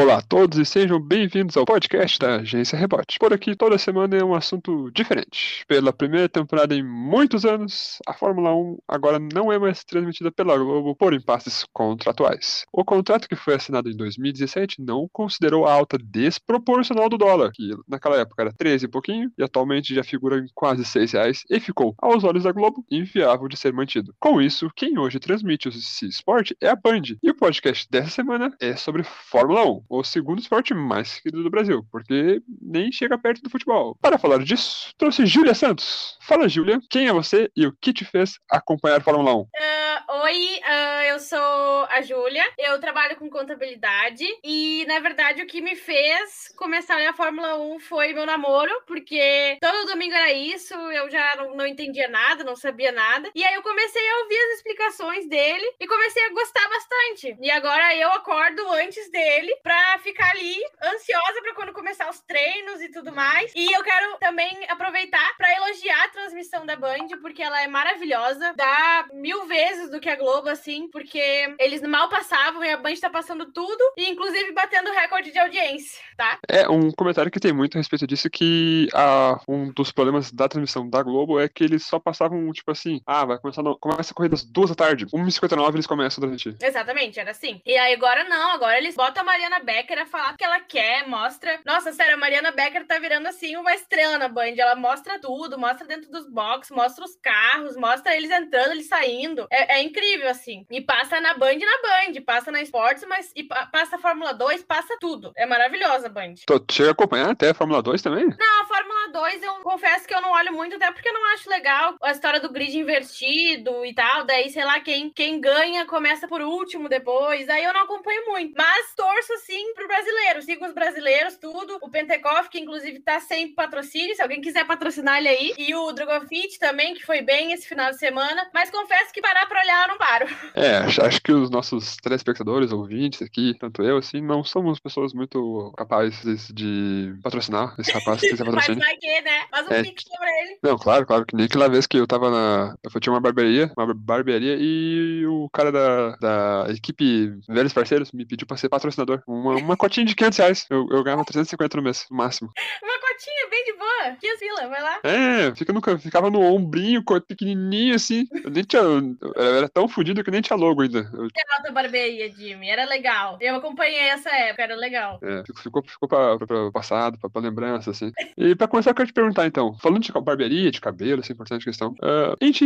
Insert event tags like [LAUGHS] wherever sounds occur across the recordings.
Olá a todos e sejam bem-vindos ao podcast da Agência Rebote. Por aqui, toda semana é um assunto diferente. Pela primeira temporada em muitos anos, a Fórmula 1 agora não é mais transmitida pela Globo por impasses contratuais. O contrato que foi assinado em 2017 não considerou a alta desproporcional do dólar, que naquela época era 13 e pouquinho, e atualmente já figura em quase 6 reais, e ficou, aos olhos da Globo, inviável de ser mantido. Com isso, quem hoje transmite esse esporte é a Band. E o podcast dessa semana é sobre Fórmula 1 o segundo esporte mais querido do Brasil, porque nem chega perto do futebol. Para falar disso, trouxe Júlia Santos. Fala, Júlia, quem é você e o que te fez acompanhar Fórmula 1? Uh, oi, uh, eu sou a Júlia, eu trabalho com contabilidade e, na verdade, o que me fez começar a Fórmula 1 foi meu namoro, porque todo domingo era isso, eu já não, não entendia nada, não sabia nada. E aí eu comecei a ouvir as explicações dele e comecei a gostar bastante. E agora eu acordo antes dele pra ficar ali ansiosa para quando começar os treinos e tudo mais. E eu quero também aproveitar para elogiar a transmissão da Band, porque ela é maravilhosa. Dá mil vezes do que a Globo, assim, porque eles mal passavam e a Band tá passando tudo, e inclusive batendo recorde de audiência, tá? É, um comentário que tem muito a respeito disso que a, um dos problemas da transmissão da Globo é que eles só passavam, tipo assim, ah, vai começar, no, começa a corrida às duas da tarde, 1h59 eles começam a transmitir. Exatamente, era assim. E aí agora não, agora eles botam a Mariana Becker a falar o que ela quer, mostra. Nossa, sério, a Mariana Becker tá virando assim uma estrela na Band. Ela mostra tudo, mostra dentro dos boxes, mostra os carros, mostra eles entrando, eles saindo. É, é incrível, assim. E passa na Band na Band, passa na Esportes, mas e passa a Fórmula 2, passa tudo. É maravilhosa a Band. Tu chega a acompanhar até a Fórmula 2 também? Não, a Fórmula 2 eu confesso que eu não olho muito, até porque eu não acho legal a história do grid invertido e tal. Daí, sei lá, quem, quem ganha começa por último depois. Aí eu não acompanho muito. Mas torço sim pro brasileiro. Sigo os brasileiros, tudo. O Pentecoff, que inclusive tá sem patrocínio, se alguém quiser patrocinar ele aí. E o Drogofit também, que foi bem esse final de semana. Mas confesso que parar pra olhar não paro. [LAUGHS] É, acho que os nossos telespectadores, ouvintes aqui, tanto eu, assim, não somos pessoas muito capazes de patrocinar esse rapaz que [LAUGHS] patrocínio. Mas vai que, né? Faz um é. pix pra ele. Não, claro, claro. Que nem aquela vez que eu tava na. Eu tinha uma barbearia, uma barbearia, e o cara da, da equipe Velhos Parceiros me pediu pra ser patrocinador. Uma, uma cotinha de 500 reais. Eu, eu ganhava 350 no mês, no máximo. Uma cotinha bem de boa. 500 pila, vai lá. É, fica no, ficava no ombrinho, pequenininho assim. Eu nem tinha. Eu era tão fodido que nem tinha logo ainda. Eu... Que nota barbearia, Jimmy? Era legal. Eu acompanhei essa época, era legal. É, ficou, ficou pra, pra, pra passado, pra, pra, lembrança, assim. E pra começar, eu quero te perguntar então. Falando de barbearia, de cabelo, essa importante questão. Uh, a gente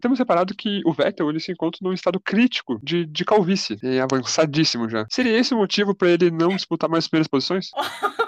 temos reparado que o Vettel ele se encontra num estado crítico de, de calvície. É avançadíssimo já. Seria esse o motivo pra ele não disputar mais primeiras posições? [LAUGHS]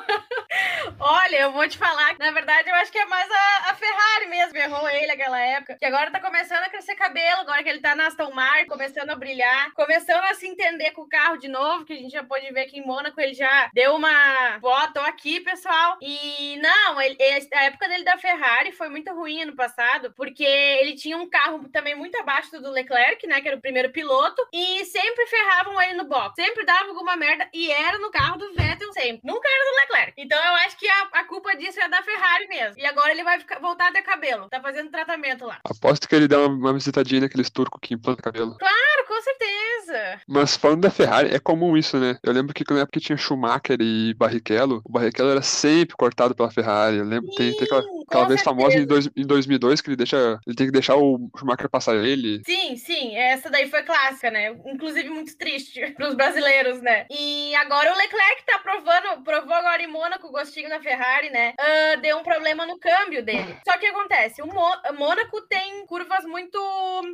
Olha, eu vou te falar na verdade, eu acho que é mais a, a Ferrari mesmo. Errou ele naquela época. Que agora tá começando a crescer cabelo, agora que ele tá na Aston Martin, começando a brilhar, começando a se entender com o carro de novo, que a gente já pode ver que em Mônaco ele já deu uma foto aqui, pessoal. E não, ele, a época dele da Ferrari foi muito ruim ano passado, porque ele tinha um carro também muito abaixo do Leclerc, né? Que era o primeiro piloto, e sempre ferravam ele no box. Sempre dava alguma merda e era no carro do Vettel sempre. Nunca era do Leclerc. Então eu acho que a a, culpa disso é da Ferrari mesmo. E agora ele vai ficar, voltar a ter cabelo. Tá fazendo tratamento lá. Aposto que ele dá uma, uma visitadinha naqueles turcos que implantam cabelo. Claro, com certeza. Mas falando da Ferrari, é comum isso, né? Eu lembro que na época que tinha Schumacher e Barrichello, o Barrichello era sempre cortado pela Ferrari. Eu lembro, Sim, tem, tem aquela, aquela vez famosa em, dois, em 2002 que ele deixa, ele tem que deixar o Schumacher passar ele. Sim, sim, essa daí foi clássica, né? Inclusive muito triste [LAUGHS] pros brasileiros, né? E agora o Leclerc tá provando, provou agora em Mônaco o gostinho da Ferrari, né? Uh, deu um problema no câmbio dele. Só que acontece, o Mônaco tem curvas muito.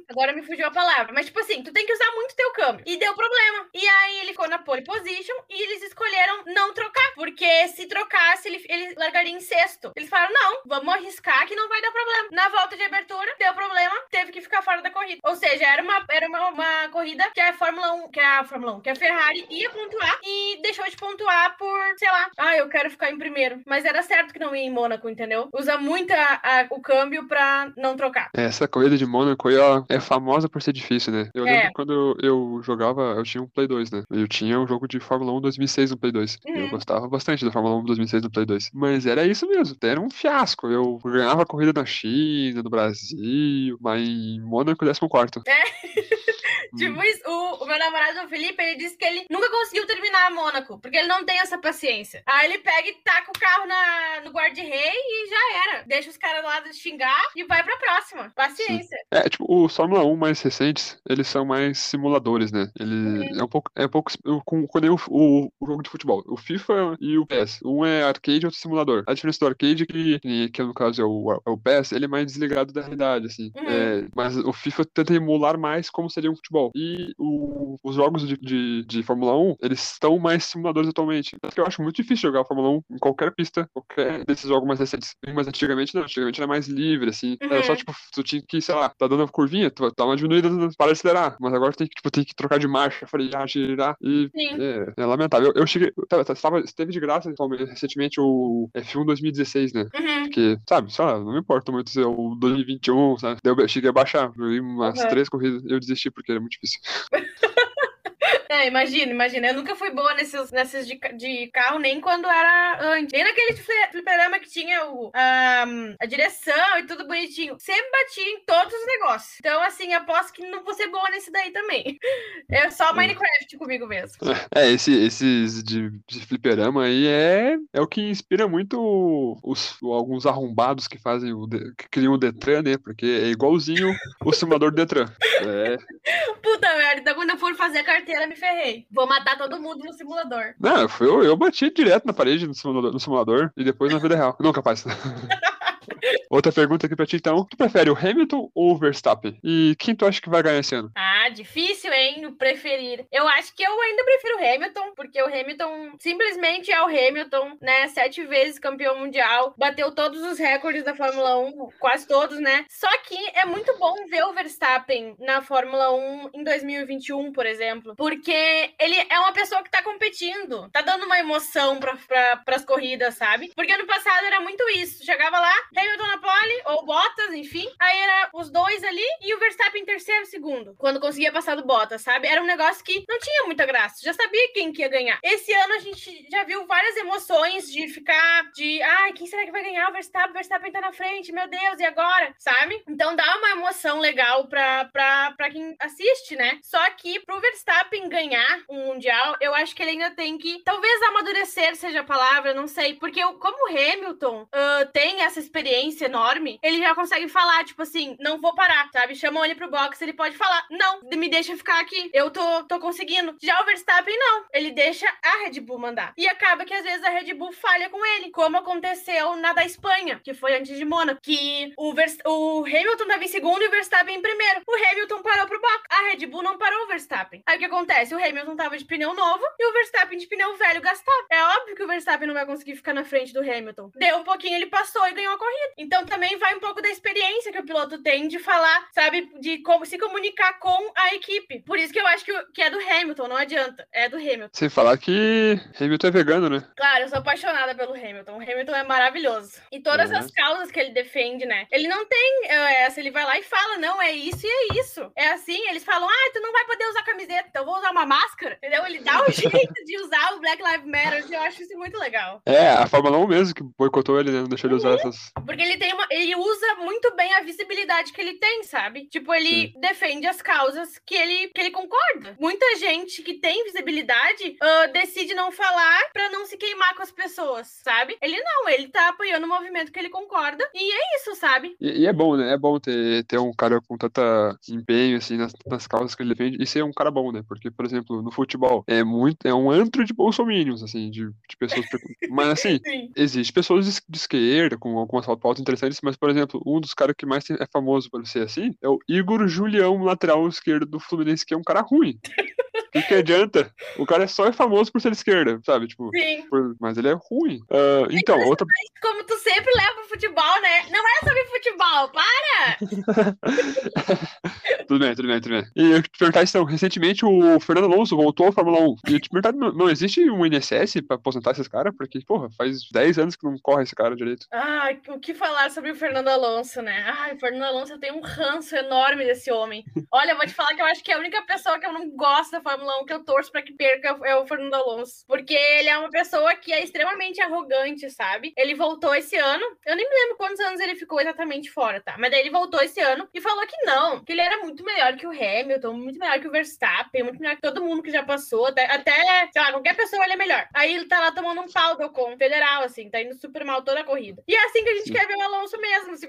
Agora me fugiu a palavra, mas tipo assim, tu tem que usar muito teu câmbio. E deu problema. E aí ele pole position e eles escolheram não trocar, porque se trocasse, ele, ele largaria em sexto. Eles falaram: não, vamos arriscar que não vai dar problema. Na volta de abertura, deu problema, teve que ficar fora da corrida. Ou seja, era uma, era uma, uma corrida que a Fórmula 1, que a Fórmula 1, que a Ferrari ia pontuar e deixou de pontuar por, sei lá, ah, eu quero ficar em primeiro. Mas era certo que não ia em Mônaco, entendeu? Usa muito a, a, o câmbio pra não trocar. É, essa corrida de Mônaco é famosa por ser difícil, né? Eu é. lembro quando eu jogava, eu tinha um Play 2, né? Eu tinha um jogo de Fórmula 1 2006 no Play 2. Uhum. Eu gostava bastante da Fórmula 1 2006 no Play 2. Mas era isso mesmo, era um fiasco. Eu ganhava corrida na China, no Brasil, mas em Mônaco, 14. É. [LAUGHS] tipo isso, o, o meu namorado o Felipe, ele disse que ele nunca conseguiu terminar a Mônaco, porque ele não tem essa paciência. Aí ele pega e taca o carro na, no guarda-rei e já era. Deixa os caras lá xingar e vai pra próxima. Paciência. É, tipo, os Fórmula 1 mais recentes, eles são mais simuladores, né? Ele é um pouco, é um pouco com, com o, o, o jogo de futebol. O FIFA e o PES. Um é arcade e outro simulador. A diferença do arcade, é que, que, que no caso é o, é o PES, ele é mais desligado da realidade, assim. Uhum. É, mas o FIFA tenta emular mais como seria um futebol. E o- os jogos de, de, de Fórmula 1, eles estão mais simuladores atualmente. Tanto que eu acho muito difícil jogar Fórmula 1 em qualquer pista, qualquer desses jogos mais recentes. Mas antigamente não, antigamente era mais livre, assim. Era só, Uhum. tipo, tu tinha que, sei lá, tá dando uma curvinha, tu dá uma diminuída, para de acelerar. Mas agora tem que, tipo, tem que trocar de marcha, frear, girar. E é, é lamentável. Eu, eu cheguei. Tava, tava- esteve de graça atualmente, recentemente o F1 2016, né? Uhum. Porque, sabe, sei lá, não me importa muito se é o 2021, sabe? Daí eu cheguei a baixar, eu vi umas Uhum. três corridas eu desisti porque era muito difícil. [LAUGHS] É, imagina, imagina. Eu nunca fui boa nesses, nesses de, de carro, nem quando era antes. Nem naquele fli- fliperama que tinha o, a, a direção e tudo bonitinho. Sempre bati em todos os negócios. Então, assim, aposto que não vou ser boa nesse daí também. [LAUGHS] É só Minecraft comigo mesmo. [LAUGHS] É, esse, esses de, de fliperama aí é, é o que inspira muito os, alguns arrombados que fazem o, que criam o Detran, né? Porque é igualzinho o simulador do Detran. [LAUGHS] É, Puta merda, então quando eu for fazer a carteira, me ferrei. Vou matar todo mundo no simulador. não, eu, eu bati direto na parede no simulador, no simulador e depois na vida real. Não, capaz. [LAUGHS] Outra pergunta aqui pra ti, então. Tu prefere o Hamilton ou o Verstappen? E quem tu acha que vai ganhar esse ano? Ah, difícil, hein? Preferir. Eu acho que eu ainda prefiro o Hamilton, porque o Hamilton simplesmente é o Hamilton, né? Sete vezes campeão mundial, bateu todos os recordes da Fórmula 1, quase todos, né? Só que é muito bom ver o Verstappen na Fórmula 1 em 2021, por exemplo, porque ele é uma pessoa que tá competindo, tá dando uma emoção pra, pra, pras corridas, sabe? Porque ano passado era muito isso. Chegava lá, Hamilton na pole, ou Bottas, enfim. Aí era os dois ali e o Verstappen em terceiro, segundo. Quando conseguia passar do Bottas, sabe? Era um negócio que não tinha muita graça. Já sabia quem que ia ganhar. Esse ano a gente já viu várias emoções de ficar de, ai, quem será que vai ganhar? O Verstappen, o Verstappen tá na frente, meu Deus, e agora? Sabe? Então dá uma emoção legal pra, pra, pra quem assiste, né? Só que pro Verstappen ganhar um Mundial, eu acho que ele ainda tem que, talvez amadurecer seja a palavra, não sei. Porque eu- como o Hamilton ah, tem essa experiência enorme, ele já consegue falar, tipo assim, não vou parar, sabe? Chamam ele pro box, ele pode falar, não, me deixa ficar aqui, eu tô, tô conseguindo. Já o Verstappen, não. Ele deixa a Red Bull mandar. E acaba que às vezes a Red Bull falha com ele, como aconteceu na da Espanha, que foi antes de Mônaco, que o, Vers- o Hamilton tava em segundo e o Verstappen em primeiro. O Hamilton parou pro box, a Red Bull não parou o Verstappen. Aí o que acontece? O Hamilton tava de pneu novo e o Verstappen de pneu velho gastado. É óbvio que o Verstappen não vai conseguir ficar na frente do Hamilton. Deu um pouquinho, ele passou e ganhou a corrida. Então também vai um pouco da experiência que o piloto tem de falar, sabe, de como se comunicar com a equipe. Por isso que eu acho que, que é do Hamilton, não adianta. É do Hamilton. Sem falar que Hamilton é vegano, né? Claro, eu sou apaixonada pelo Hamilton. O Hamilton é maravilhoso. E todas Uhum. as causas que ele defende, né? Ele não tem é, essa, ele vai lá e fala, não, é isso e é isso. É assim, eles falam, ah, tu não vai poder usar camiseta, então eu vou usar uma máscara, entendeu? Ele dá o [LAUGHS] jeito de usar o Black Lives Matter, eu acho isso muito legal. É, a Fórmula 1 mesmo que boicotou ele, né? Não deixou ele usar essas. Porque ele tem uma. Ele usa muito bem a visibilidade que ele tem, sabe? Tipo, ele defende as causas que ele, que ele concorda. Muita gente que tem visibilidade ah, decide não falar pra não se queimar com as pessoas, sabe? Ele não, ele tá apoiando o movimento que ele concorda. E é isso, sabe? E, e é bom, né? É bom ter, ter um cara com tanta empenho, assim, nas, nas causas que ele defende e ser um cara bom, né? Porque, por exemplo, no futebol, é muito, é um antro de bolsominions, assim, de, de pessoas. Precu- Mas, assim, [LAUGHS] Sim. existe pessoas de, esquerda com algumas pautas interessantes, mas, por exemplo, um dos caras que mais é famoso por ser assim é o Igor Julião, lateral esquerdo do Fluminense, que é um cara ruim. [LAUGHS] O que, adianta? O cara é só é famoso por ser esquerda, sabe? Tipo, Sim. por- mas ele é ruim. Ah, então, outra. Como tu sempre leva o futebol, né? Não é sobre futebol, para! [LAUGHS] tudo bem, tudo bem, tudo bem. E eu te perguntar então, recentemente o Fernando Alonso voltou à Fórmula 1. E eu te perguntar, não, não existe um INSS pra aposentar esses caras? Porque, porra, faz 10 anos que não corre esse cara direito. Ai, o que falar sobre o Fernando Alonso, né? Ai, o Fernando Alonso, tenho um ranço enorme desse homem. Olha, eu vou te falar que eu acho que é a única pessoa que eu não gosto da Fórmula Fórmula 1 que eu torço pra que perca é o Fernando Alonso. Porque ele é uma pessoa que é extremamente arrogante, sabe? Ele voltou esse ano. Eu nem me lembro quantos anos ele ficou exatamente fora, tá? Mas daí ele voltou esse ano e falou que não, que ele era muito melhor que o Hamilton, muito melhor que o Verstappen, muito melhor que todo mundo que já passou. Até, até sei lá, qualquer pessoa ele é melhor. Aí ele tá lá tomando um pau do com federal, assim, tá indo super mal toda a corrida. E é assim que a gente Sim. quer ver o Alonso mesmo. Assim.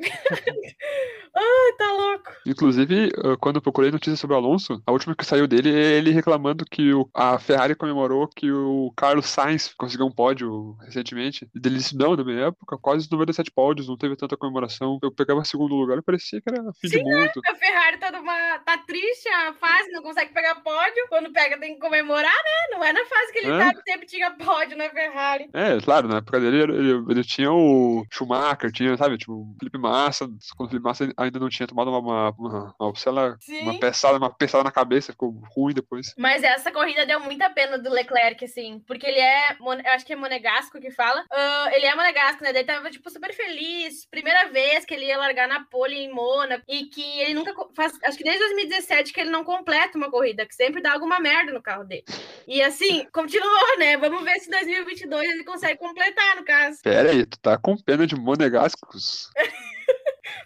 Ai, [LAUGHS] tá louco. Inclusive, quando eu procurei notícias sobre o Alonso, a última que saiu dele é ele reclamando que o, a Ferrari comemorou que o Carlos Sainz conseguiu um pódio recentemente. E ele disse: não, na minha época, quase 97 pódios, não teve tanta comemoração. Eu pegava segundo lugar e parecia que era fim Sim, de mundo. Né? A Ferrari tá, numa, tá triste, a fase, não consegue pegar pódio. Quando pega, tem que comemorar, né? Não é na fase que ele é. tava, sempre tinha pódio na Ferrari. É, claro, na época dele ele, ele tinha o Schumacher, tinha, sabe, tipo, o Felipe Massa, quando o Felipe Massa ainda não tinha tomado uma, uma, uma, uma, uma, uma peçada, uma peçada na cabeça, ficou ruim depois. Mas essa corrida deu muita pena do Leclerc, assim, porque ele é, eu acho que é monegasco que fala, uh, ele é monegasco, né, ele tava, tipo, super feliz, primeira vez que ele ia largar na pole em Mônaco, e que ele nunca faz, acho que desde 2017 que ele não completa uma corrida, que sempre dá alguma merda no carro dele. E assim, continuou, né, vamos ver se 2022 ele consegue completar, no caso. Pera aí, tu tá com pena de monegascos? [LAUGHS]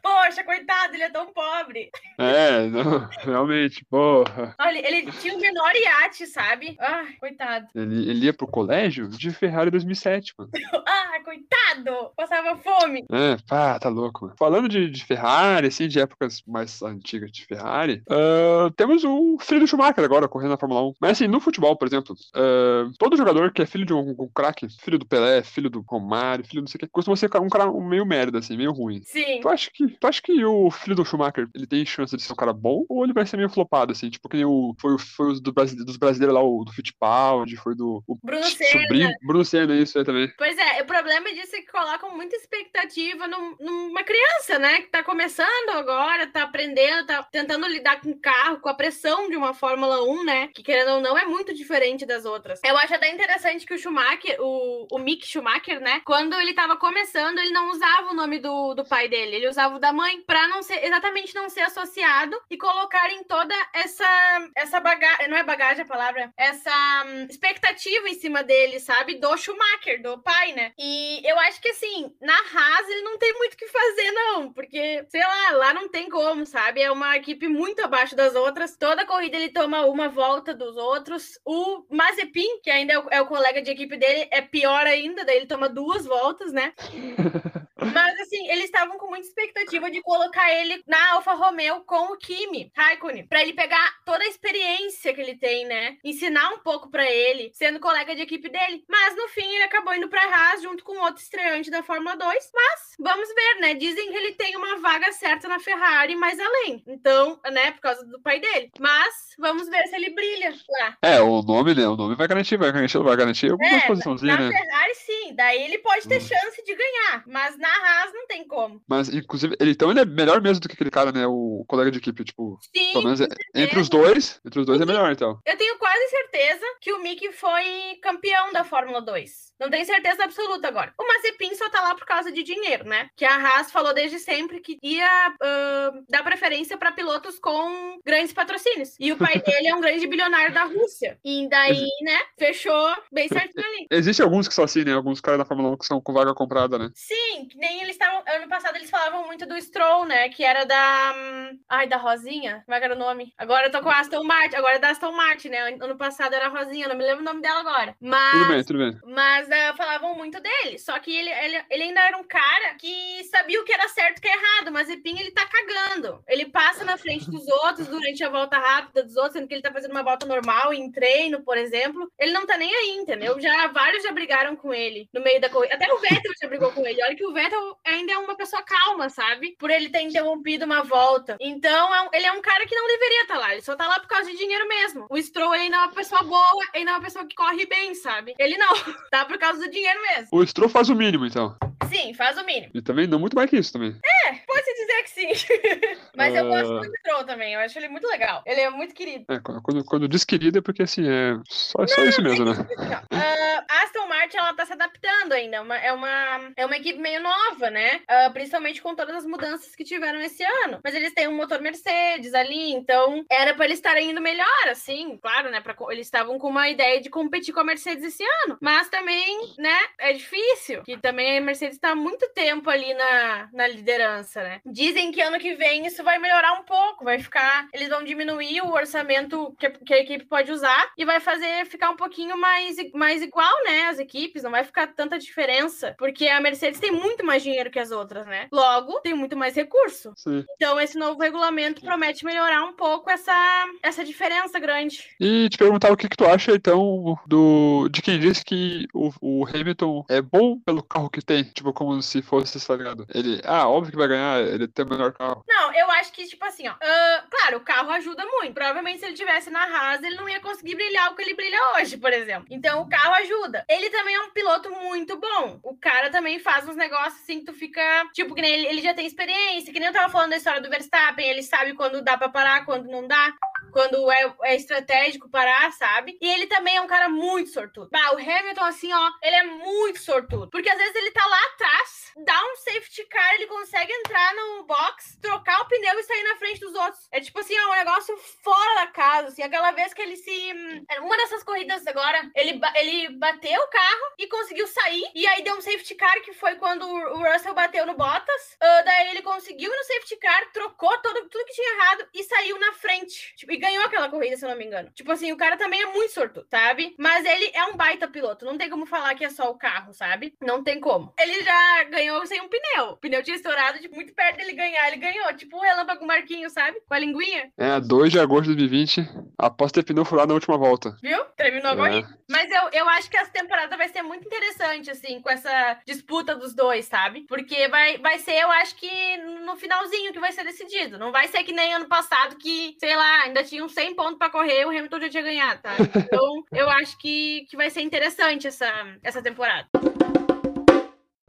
Poxa, coitado, ele é tão pobre. É, não, realmente, porra. Olha, ele tinha o menor iate, sabe? Ai, coitado. Ele, ele ia pro colégio de Ferrari 2007, mano. [LAUGHS] ah, coitado! Passava fome. É, pá, tá louco, mano. Falando de, de Ferrari, assim, de épocas mais antigas de Ferrari, uh, temos o filho do Schumacher agora, correndo na Fórmula 1. Mas assim, no futebol, por exemplo, uh, todo jogador que é filho de um, um craque, filho do Pelé, filho do Romário, filho do não sei o que, costuma ser um cara meio merda, assim, meio ruim. Sim. Tu acha que, tu acha que o filho do Schumacher, ele tem chance de ser um cara bom, ou ele vai ser meio flopado, assim, tipo, que nem o, foi, foi os do Brasile, dos brasileiros lá, o do Fittipaldi, foi do... O Bruno Senna. Bruno Senna, isso aí também. Pois é, o problema disso é que colocam muita expectativa num, numa criança, né, que tá começando agora, tá aprendendo, tá tentando lidar com o carro, com a pressão de uma Fórmula 1, né, que querendo ou não é muito diferente das outras. Eu acho até interessante que o Schumacher, o, o Mick Schumacher, né, quando ele tava começando, ele não usava o nome do, do pai dele, ele usava o da mãe, pra não ser, exatamente não ser associado e colocarem toda essa, essa bagagem, não é bagagem a palavra, essa um, expectativa em cima dele, sabe? Do Schumacher, do pai, né? E eu acho que assim, na Haas ele não tem muito o que fazer, não, porque, sei lá, lá não tem como, sabe? É uma equipe muito abaixo das outras. Toda corrida ele toma uma volta dos outros. O Mazepin, que ainda é o, é o colega de equipe dele, é pior ainda, daí ele toma duas voltas, né? [LAUGHS] Mas assim, eles estavam com muita expectativa de colocar ele na Alfa Romeo com o Kimi Raikkonen, para ele pegar toda a experiência que ele tem, né? Ensinar um pouco para ele, sendo colega de equipe dele. Mas no fim ele acabou indo para Haas junto com outro estreante da Fórmula 2. Mas vamos ver, né? Dizem que ele tem uma vaga certa na Ferrari mais além. Então, né, por causa do pai dele. Mas vamos ver se ele brilha lá. É, o nome, né? O nome vai garantir, vai garantir, vai garantir alguma é, na né? Ferrari sim, daí ele pode ter hum. chance de ganhar, mas na Haas não tem como. Mas inclusive, ele então ele é melhor mesmo do que aquele cara, né? O colega de equipe, tipo. Sim. Pelo menos é, entre os dois, entre os dois é melhor, então. Eu tenho quase certeza que o Mick foi campeão da Fórmula 2. Não tenho certeza absoluta agora. O Mazepin só tá lá por causa de dinheiro, né? Que a Haas falou desde sempre que ia uh, dar preferência para pilotos com grandes patrocínios. E o pai [LAUGHS] dele é um grande bilionário da Rússia. E daí, né, fechou bem certinho ali. Existem alguns que são assim, né? Alguns caras da Fórmula 1 que são com vaga comprada, né? Sim, que nem eles estavam. Ano passado eles falavam muito do Stroll, né? Que era da. Hum, ai, da Rosinha? Como é que era o nome? Agora eu tô com a Aston Martin. Agora é da Aston Martin, né? Ano passado era a Rosinha, não me lembro o nome dela agora. Mas. Tudo bem, tudo bem. Mas uh, falavam muito dele. Só que ele, ele, ele ainda era um cara que sabia o que era certo e o que é errado. Mas Epinho, ele tá cagando. Ele passa na frente dos outros durante a volta rápida dos outros, sendo que ele tá fazendo uma volta normal em treino, por exemplo. Ele não tá nem aí, entendeu? Já vários já brigaram com ele no meio da corrida. Até o Vettel já brigou com ele. Olha que o Vettel ainda é uma pessoa calma, sabe? Por ele ter interrompido uma volta. Então, é um, ele é um cara que não deveria estar tá lá. Ele só tá lá por causa de dinheiro mesmo. O Stroll ainda é uma pessoa boa, ainda é uma pessoa que corre bem, sabe? Ele não. [LAUGHS] Tá por causa do dinheiro mesmo. O Stroll faz o mínimo, então. Sim, faz o mínimo. E também não muito mais que isso também. É, pode-se dizer que sim. [LAUGHS] Mas uh... eu gosto muito do Stroll também. Eu acho ele muito legal. Ele é muito querido. É, quando, quando diz querido é porque assim, é só, só isso mesmo, né? Uh, Aston Martin ela tá se adaptando ainda. É uma, é, uma, é uma equipe meio nova, né? Uh, principalmente com todas as mudanças que tiveram esse ano. Mas eles têm um motor Mercedes ali, então era para eles estarem indo melhor, assim, claro, né? Pra, eles estavam com uma ideia de competir com a Mercedes esse ano. Mas também, né, é difícil. Que também a Mercedes tá há muito tempo ali na, na liderança, né? Dizem que ano que vem isso vai melhorar um pouco, vai ficar. Eles vão diminuir o orçamento que, que a equipe pode usar e vai fazer ficar um pouquinho mais, mais igual, né? As equipes, não vai ficar tanta diferença. Porque a Mercedes tem muito mais dinheiro que as outras, né? Logo, tem muito mais recurso. Sim. Então, esse novo regulamento promete melhorar um pouco essa, essa diferença grande. E te perguntar o que, que tu acha, então, do de quem disse que o, o Hamilton é bom pelo carro que tem. Tipo, como se fosse, tá ligado? Ele, ah, óbvio que vai ganhar, ele tem o melhor carro. Não, eu acho que, tipo assim, ó. Uh, claro, o carro ajuda muito. Provavelmente, se ele tivesse na Haas, ele não ia conseguir brilhar o que ele brilha hoje, por exemplo. Então, o carro ajuda. Ele também é um piloto muito bom. O cara também faz uns negócios assim que tu fica. Tipo, que ele, ele já tem experiência, que nem eu tava falando da história do Verstappen, ele sabe quando dá pra parar, quando não dá quando é, é, estratégico parar, sabe? E ele também é um cara muito sortudo. Bah, o Hamilton, assim, ó, ele é muito sortudo. Porque às vezes ele tá lá atrás, dá um safety car, ele consegue entrar no box, trocar o pneu e sair na frente dos outros. É tipo assim, ó, um negócio fora da casa, assim. Aquela vez que ele se. Uma dessas corridas agora, ele, ele bateu o carro e conseguiu sair. E aí deu um safety car, que foi quando o Russell bateu no Bottas. Uh, daí ele conseguiu no safety car, trocou todo, tudo que tinha errado e saiu na frente. Tipo, e ganhou aquela corrida, se eu não me engano. Tipo assim, o cara também é muito sortudo, sabe? Mas ele é um baita piloto. Não tem como falar que é só o carro, sabe? Não tem como. Ele já ganhou sem um pneu. O pneu tinha estourado, tipo, muito perto dele ganhar. Ele ganhou, tipo o relâmpago Marquinho, sabe? Com a linguinha. É, 2 de agosto de 2020, após ter pneu furado na última volta. Viu? Terminou a é. corrida. Mas eu, eu acho que essa temporada vai ser muito interessante, assim, com essa disputa dos dois, sabe? Porque vai, vai ser, eu acho que no finalzinho que vai ser decidido. Não vai ser que nem ano passado que, sei lá, ainda tinha uns 100 pontos para correr, o Hamilton já tinha ganhado, tá? Então, [LAUGHS] eu acho que, que vai ser interessante essa, essa temporada.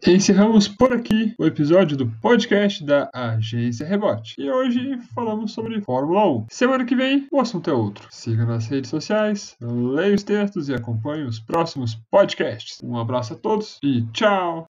Encerramos por aqui o episódio do podcast da Agência Rebote. E hoje falamos sobre Fórmula 1. Semana que vem o assunto é outro. Siga nas redes sociais, leia os textos e acompanhe os próximos podcasts. Um abraço a todos e tchau!